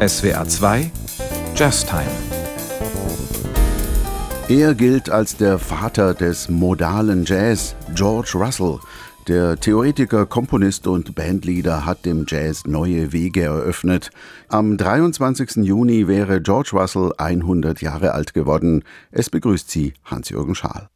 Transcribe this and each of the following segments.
SWR 2 Jazztime. Er gilt als der Vater des modalen Jazz, George Russell. Der Theoretiker, Komponist und Bandleader hat dem Jazz neue Wege eröffnet. Am 23. Juni wäre George Russell 100 Jahre alt geworden. Es begrüßt Sie Hans-Jürgen Schaal.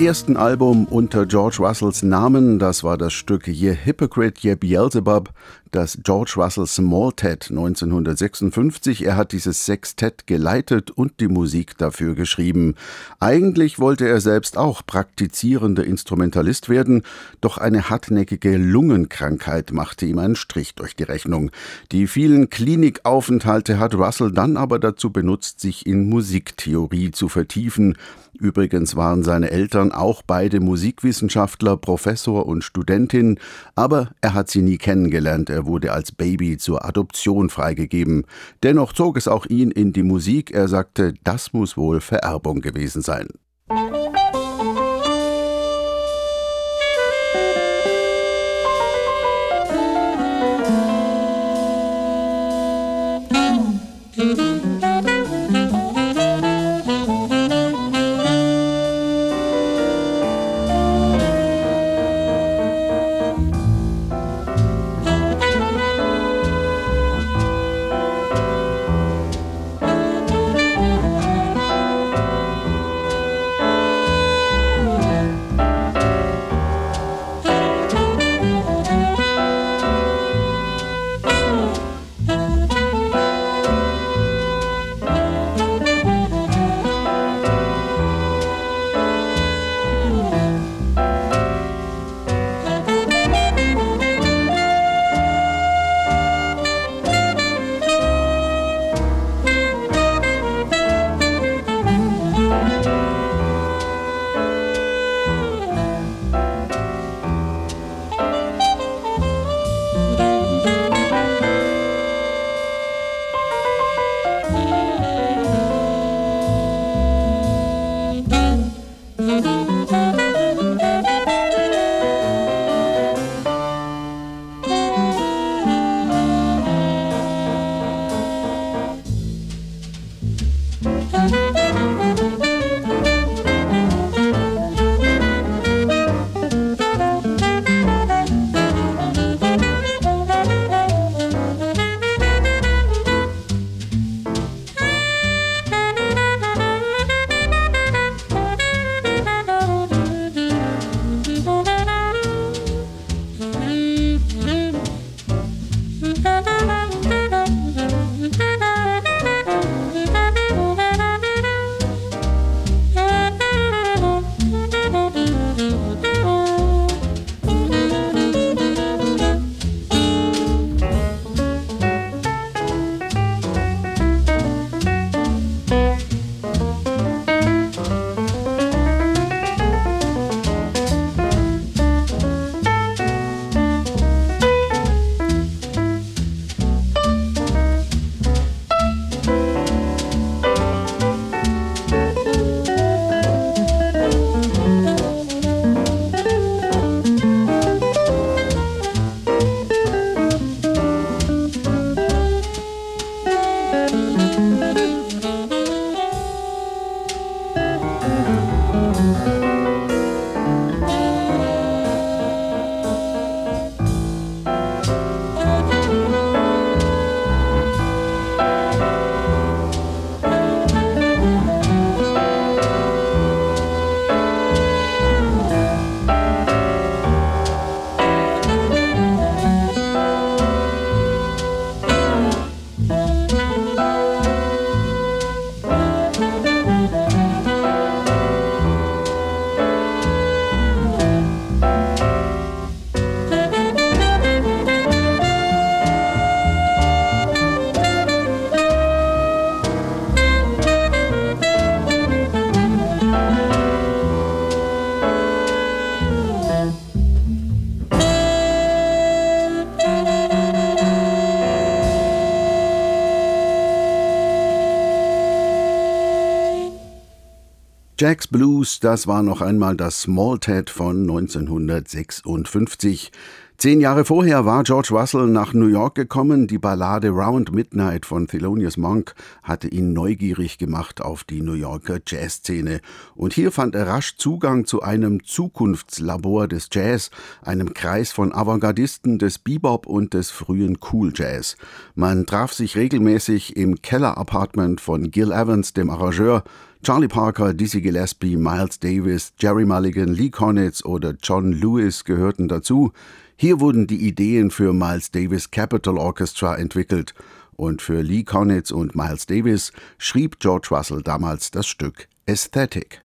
Ersten Album unter George Russells Namen, das war das Stück Ye Hypocrite, Ye Beelzebub, das George Russell Smalltet 1956. Er hat dieses Sextett geleitet und die Musik dafür geschrieben. Eigentlich wollte er selbst auch praktizierender Instrumentalist werden, doch eine hartnäckige Lungenkrankheit machte ihm einen Strich durch die Rechnung. Die vielen Klinikaufenthalte hat Russell dann aber dazu benutzt, sich in Musiktheorie zu vertiefen. Übrigens waren seine Eltern auch beide Musikwissenschaftler, Professor und Studentin, aber er hat sie nie kennengelernt, er wurde als Baby zur Adoption freigegeben. Dennoch zog es auch ihn in die Musik, er sagte, das muss wohl Vererbung gewesen sein. Das war noch einmal das Small Ted von 1956. Zehn Jahre vorher war George Russell nach New York gekommen. Die Ballade Round Midnight von Thelonious Monk hatte ihn neugierig gemacht auf die New Yorker Jazzszene. Und hier fand er rasch Zugang zu einem Zukunftslabor des Jazz, einem Kreis von Avantgardisten des Bebop und des frühen Cool Jazz. Man traf sich regelmäßig im Keller-Apartment von Gil Evans, dem Arrangeur, Charlie Parker, Dizzy Gillespie, Miles Davis, Jerry Mulligan, Lee Konitz oder John Lewis gehörten dazu. Hier wurden die Ideen für Miles Davis Capital Orchestra entwickelt und für Lee Konitz und Miles Davis schrieb George Russell damals das Stück Aesthetic.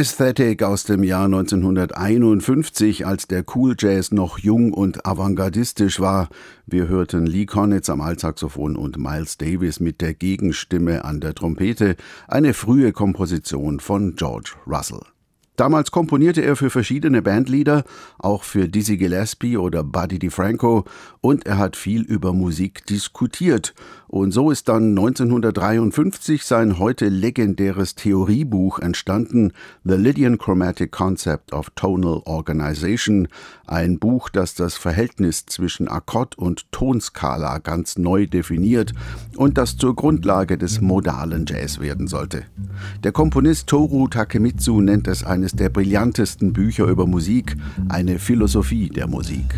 Aesthetic aus dem Jahr 1951, als der Cool Jazz noch jung und avantgardistisch war. Wir hörten Lee Konitz am Altsaxophon und Miles Davis mit der Gegenstimme an der Trompete, eine frühe Komposition von George Russell. Damals komponierte er für verschiedene Bandlieder, auch für Dizzy Gillespie oder Buddy DeFranco, und er hat viel über Musik diskutiert. Und so ist dann 1953 sein heute legendäres Theoriebuch entstanden, The Lydian Chromatic Concept of Tonal Organization, ein Buch, das das Verhältnis zwischen Akkord und Tonskala ganz neu definiert und das zur Grundlage des modalen Jazz werden sollte. Der Komponist Toru Takemitsu nennt es eines der brillantesten Bücher über Musik, eine Philosophie der Musik.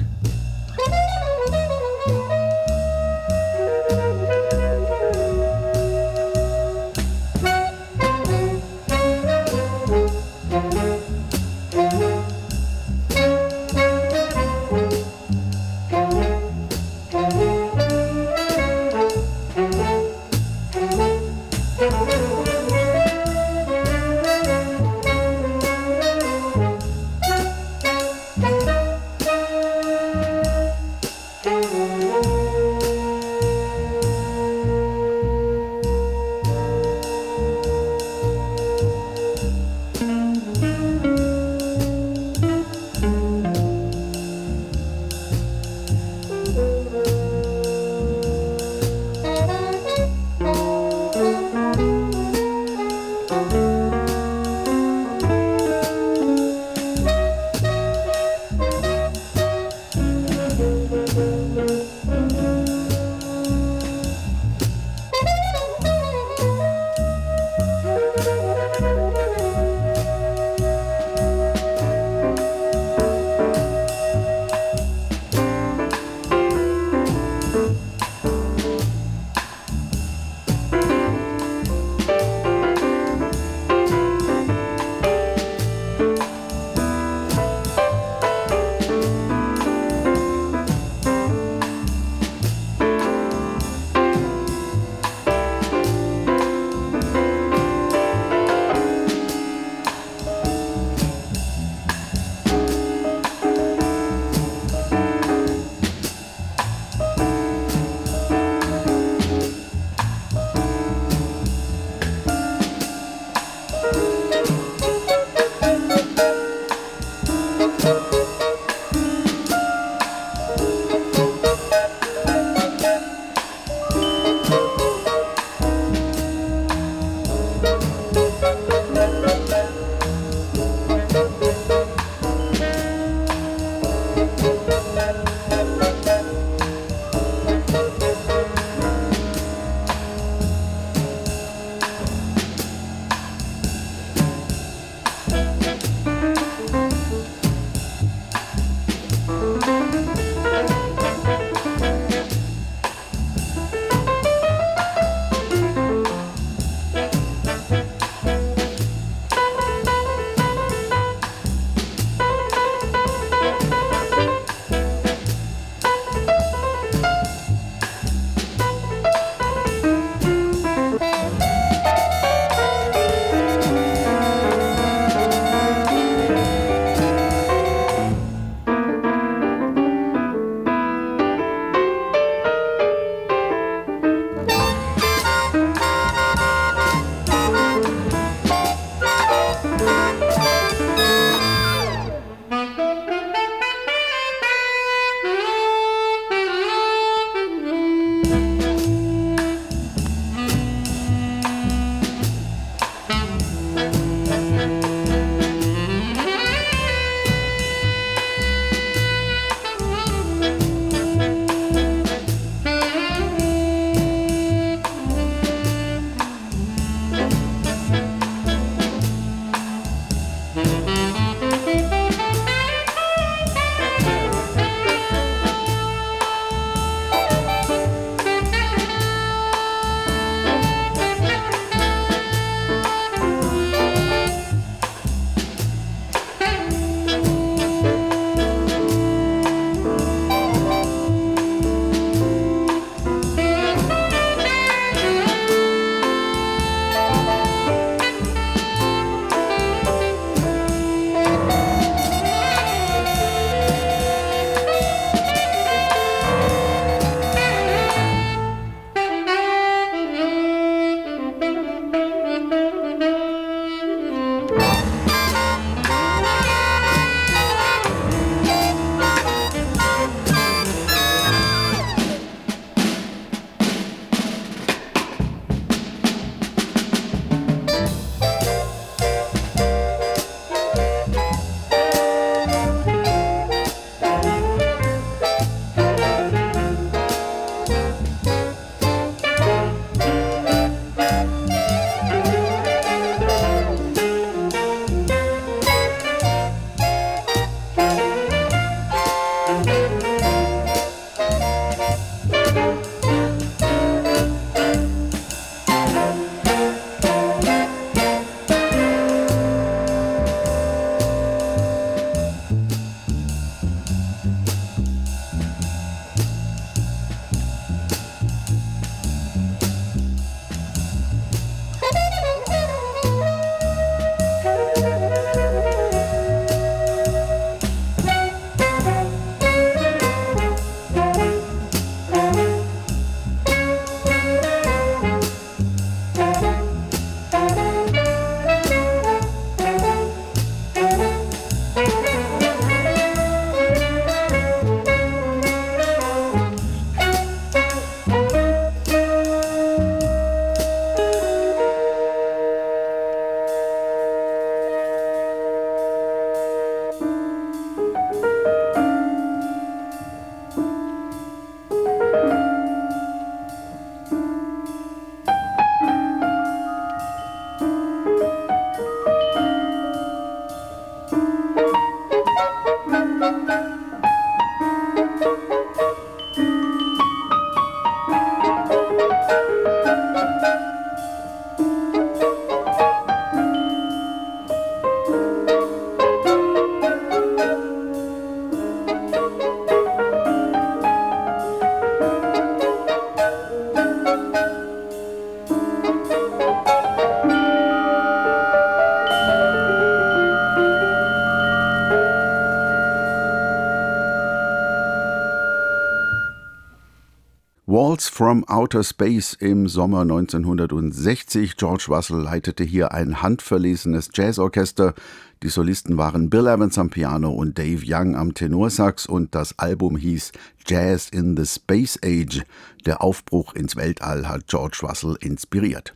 Waltz from Outer Space im Sommer 1960. George Russell leitete hier ein handverlesenes Jazzorchester. Die Solisten waren Bill Evans am Piano und Dave Young am Tenorsax und das Album hieß Jazz in the Space Age. Der Aufbruch ins Weltall hat George Russell inspiriert.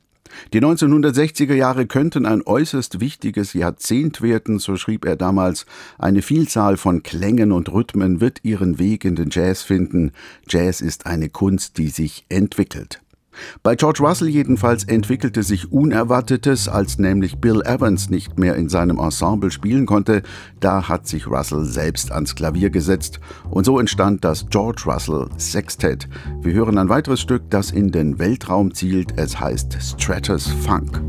Die 1960er Jahre könnten ein äußerst wichtiges Jahrzehnt werden, so schrieb er damals. Eine Vielzahl von Klängen und Rhythmen wird ihren Weg in den Jazz finden. Jazz ist eine Kunst, die sich entwickelt. Bei George Russell jedenfalls entwickelte sich Unerwartetes, als nämlich Bill Evans nicht mehr in seinem Ensemble spielen konnte. Da hat sich Russell selbst ans Klavier gesetzt und so entstand das George Russell Sextet. Wir hören ein weiteres Stück, das in den Weltraum zielt. Es heißt Stratus Funk.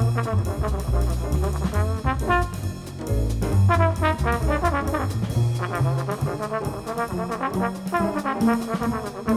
Thank you.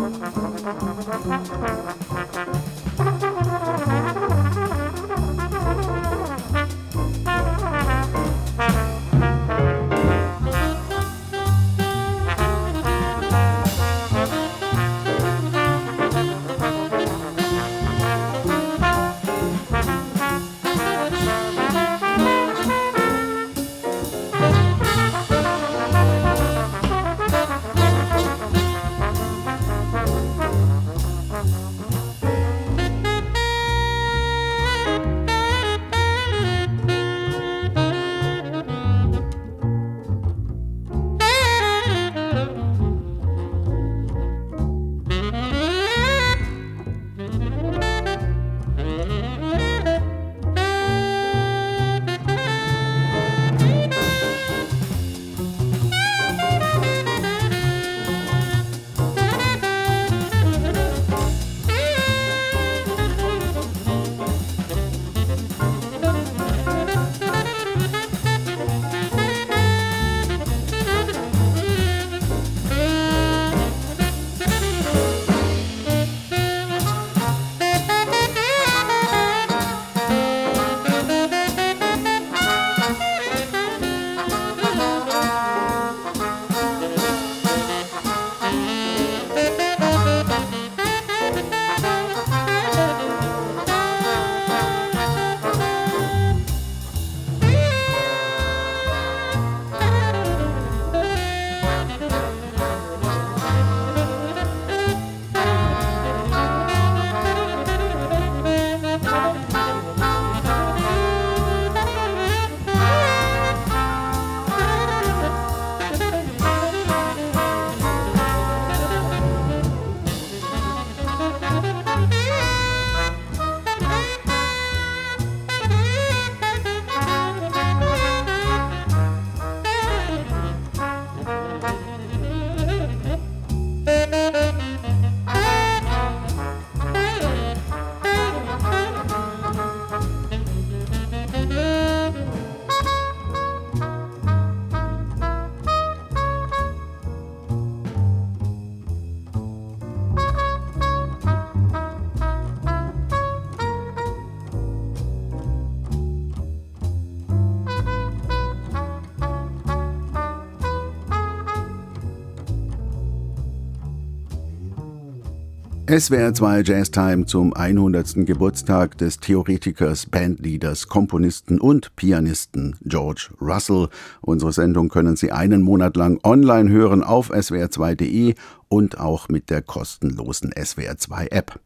SWR 2 Jazztime zum 100. Geburtstag des Theoretikers, Bandleaders, Komponisten und Pianisten George Russell. Unsere Sendung können Sie einen Monat lang online hören auf swr2.de und auch mit der kostenlosen SWR 2 App.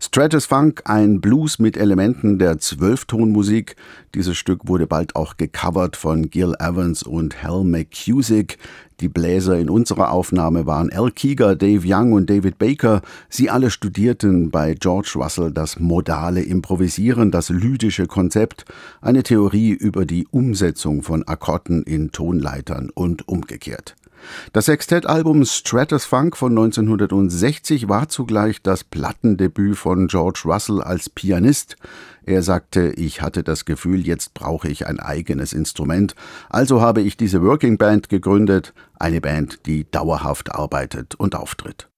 Stratus Funk, ein Blues mit Elementen der Zwölftonmusik. Dieses Stück wurde bald auch gecovert von Gil Evans und Hal McCusick. Die Bläser in unserer Aufnahme waren Al Keeger, Dave Young und David Baker. Sie alle studierten bei George Russell das modale Improvisieren, das lydische Konzept, eine Theorie über die Umsetzung von Akkorden in Tonleitern und umgekehrt. Das Sextettalbum Stratus Funk von 1960 war zugleich das Plattendebüt von George Russell als Pianist. Er sagte, ich hatte das Gefühl, jetzt brauche ich ein eigenes Instrument, also habe ich diese Working Band gegründet, eine Band, die dauerhaft arbeitet und auftritt.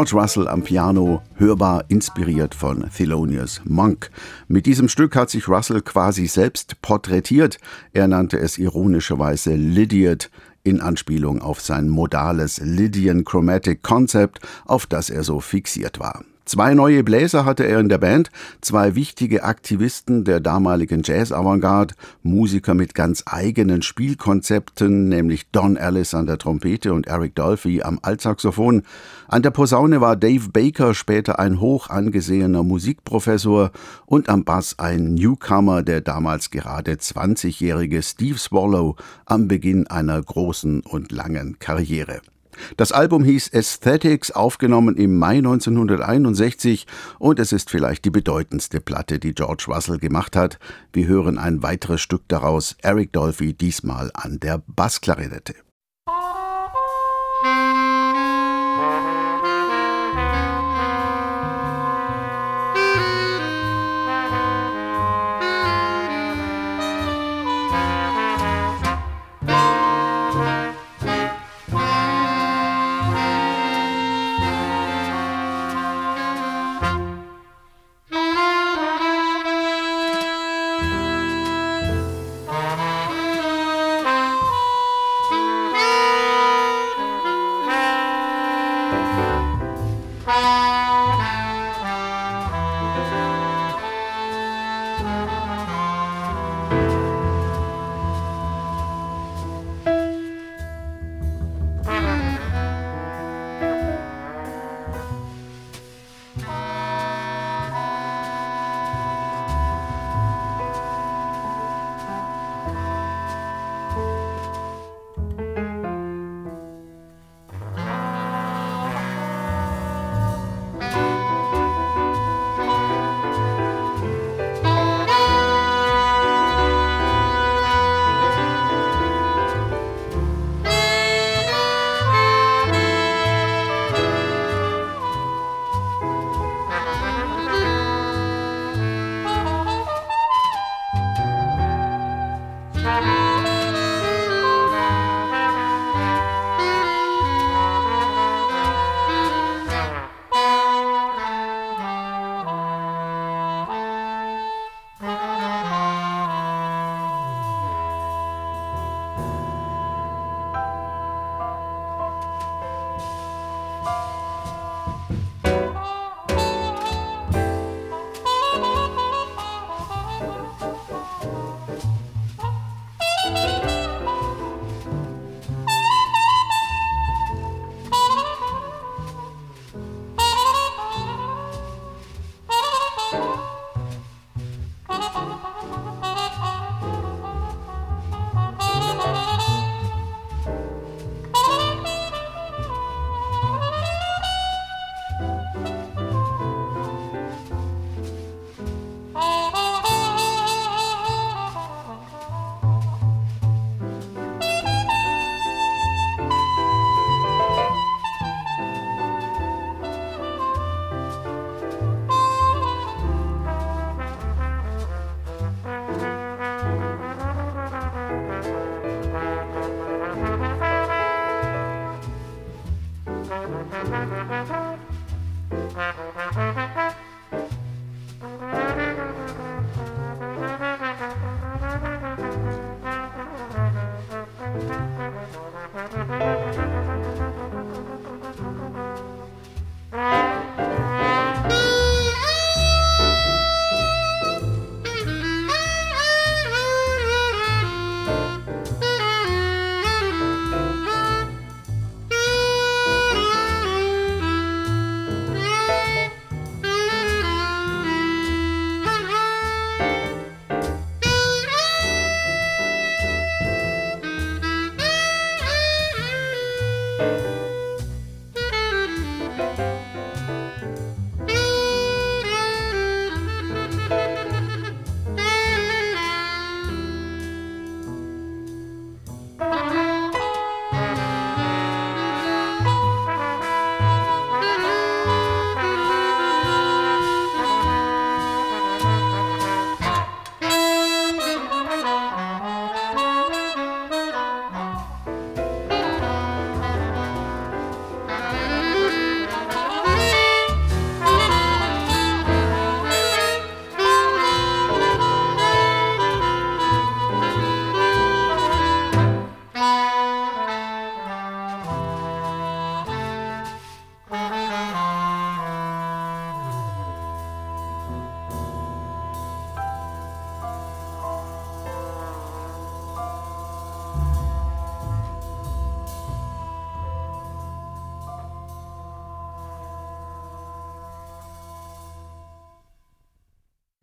George Russell am Piano, hörbar inspiriert von Thelonious Monk. Mit diesem Stück hat sich Russell quasi selbst porträtiert. Er nannte es ironischerweise Lydiot in Anspielung auf sein modales Lydian Chromatic Concept, auf das er so fixiert war. Zwei neue Bläser hatte er in der Band, zwei wichtige Aktivisten der damaligen Jazz-Avantgarde, Musiker mit ganz eigenen Spielkonzepten, nämlich Don Ellis an der Trompete und Eric Dolphy am Altsaxophon. An der Posaune war Dave Baker, später ein hoch angesehener Musikprofessor, und am Bass ein Newcomer, der damals gerade 20-jährige Steve Swallow am Beginn einer großen und langen Karriere. Das Album hieß Aesthetics, aufgenommen im Mai 1961 und es ist vielleicht die bedeutendste Platte, die George Russell gemacht hat. Wir hören ein weiteres Stück daraus, Eric Dolphy diesmal an der Bassklarinette.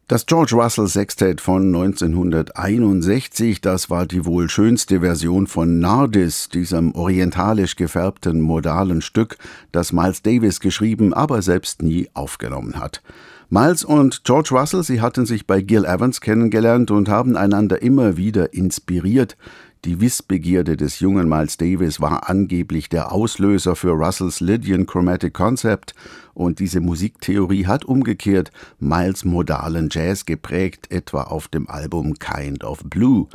Das George Russell Sextet von 1961, das war die wohl schönste Version von Nardis, diesem orientalisch gefärbten modalen Stück, das Miles Davis geschrieben, aber selbst nie aufgenommen hat. Miles und George Russell, sie hatten sich bei Gil Evans kennengelernt und haben einander immer wieder inspiriert. Die Wissbegierde des jungen Miles Davis war angeblich der Auslöser für Russells Lydian Chromatic Concept und diese Musiktheorie hat umgekehrt Miles modalen Jazz geprägt, etwa auf dem Album Kind of Blue.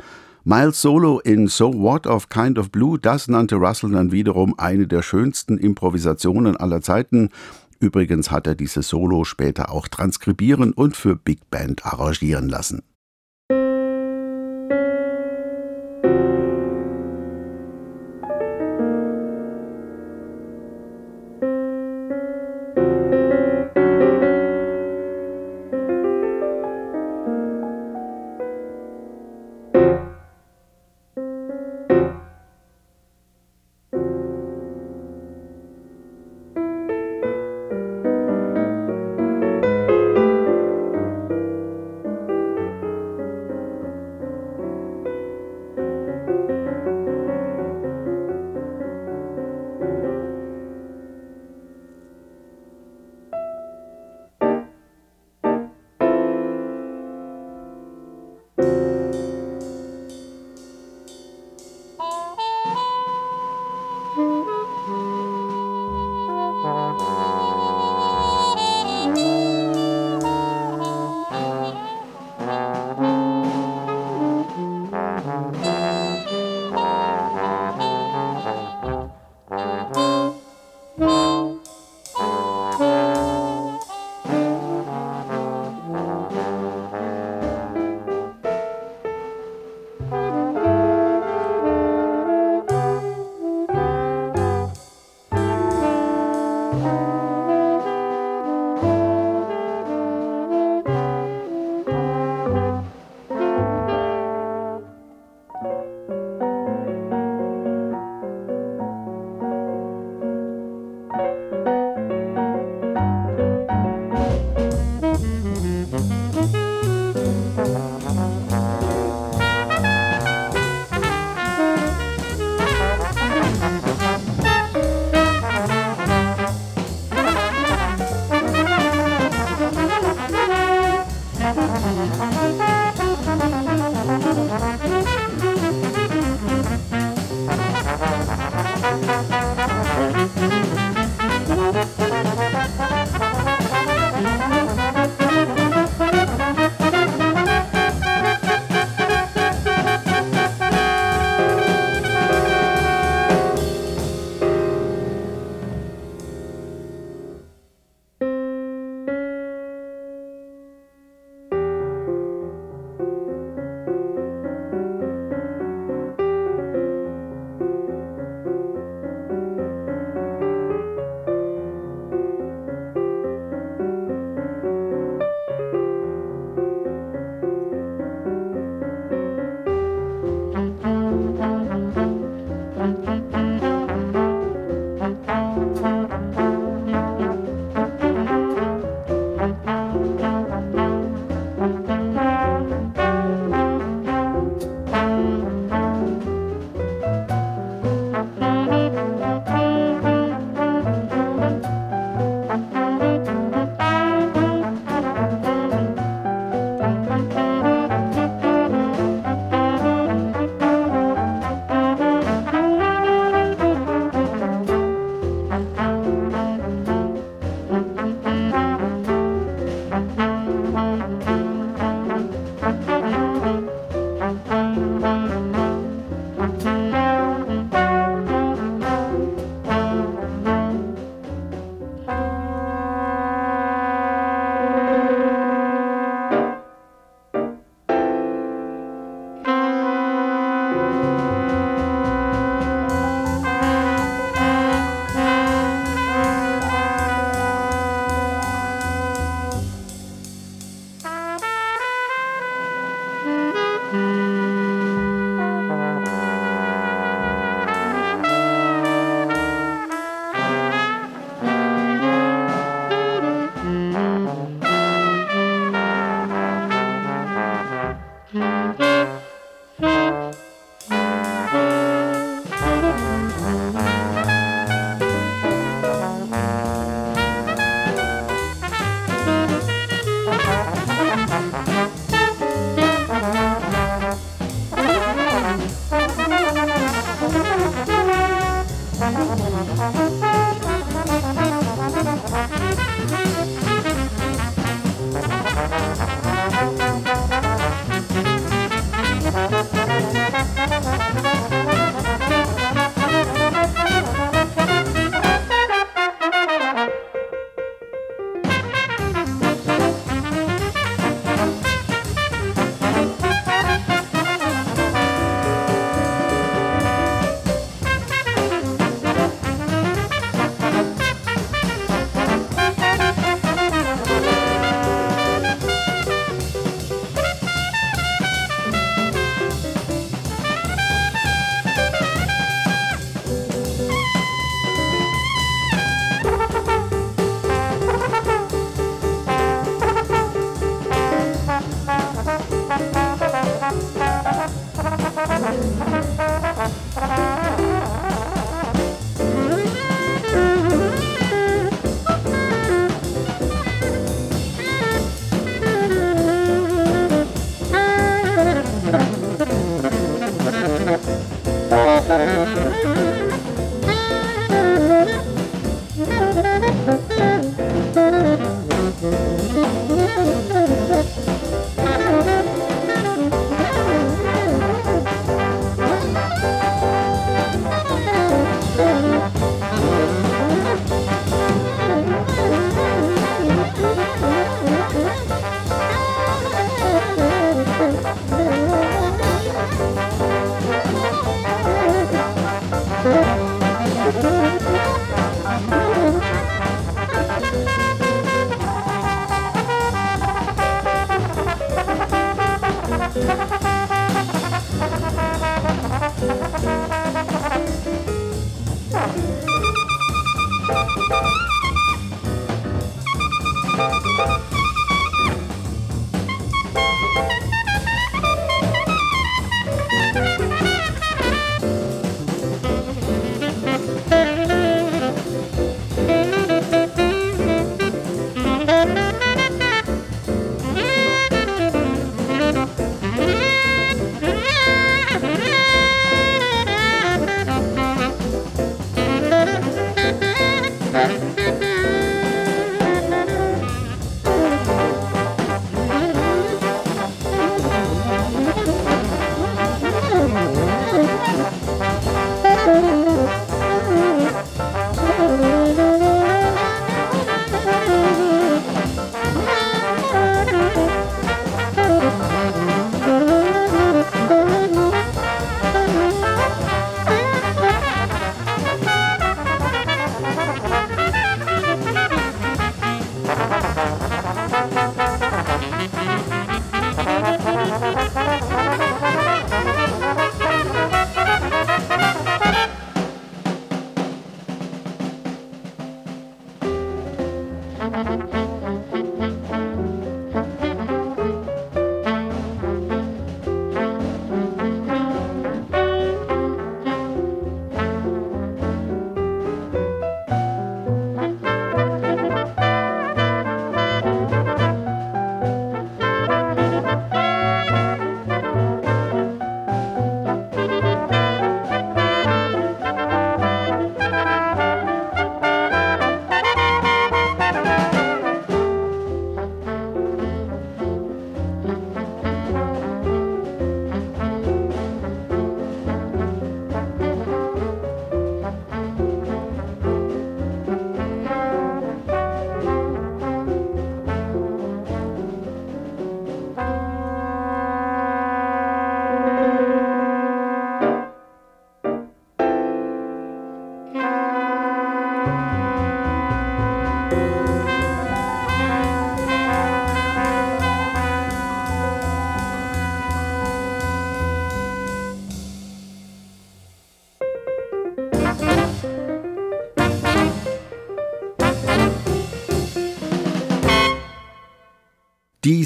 Miles Solo in So What of Kind of Blue, das nannte Russell dann wiederum eine der schönsten Improvisationen aller Zeiten. Übrigens hat er dieses Solo später auch transkribieren und für Big Band arrangieren lassen.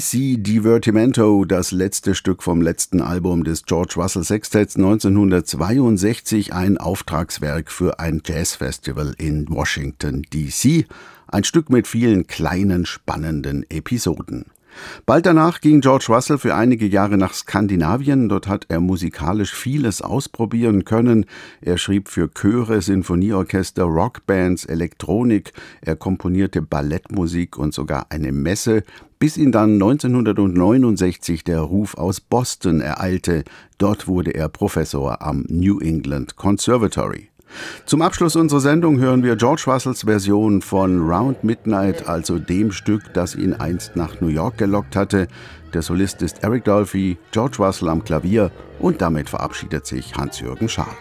DC Divertimento, das letzte Stück vom letzten Album des George Russell Sextets 1962, ein Auftragswerk für ein Jazzfestival in Washington DC. Ein Stück mit vielen kleinen spannenden Episoden. Bald danach ging George Russell für einige Jahre nach Skandinavien. Dort hat er musikalisch vieles ausprobieren können. Er schrieb für Chöre, Sinfonieorchester, Rockbands, Elektronik. Er komponierte Ballettmusik und sogar eine Messe, bis ihn dann 1969 der Ruf aus Boston ereilte. Dort wurde er Professor am New England Conservatory. Zum Abschluss unserer Sendung hören wir George Russells Version von Round Midnight, also dem Stück, das ihn einst nach New York gelockt hatte. Der Solist ist Eric Dolphy, George Russell am Klavier und damit verabschiedet sich Hans-Jürgen Schaal.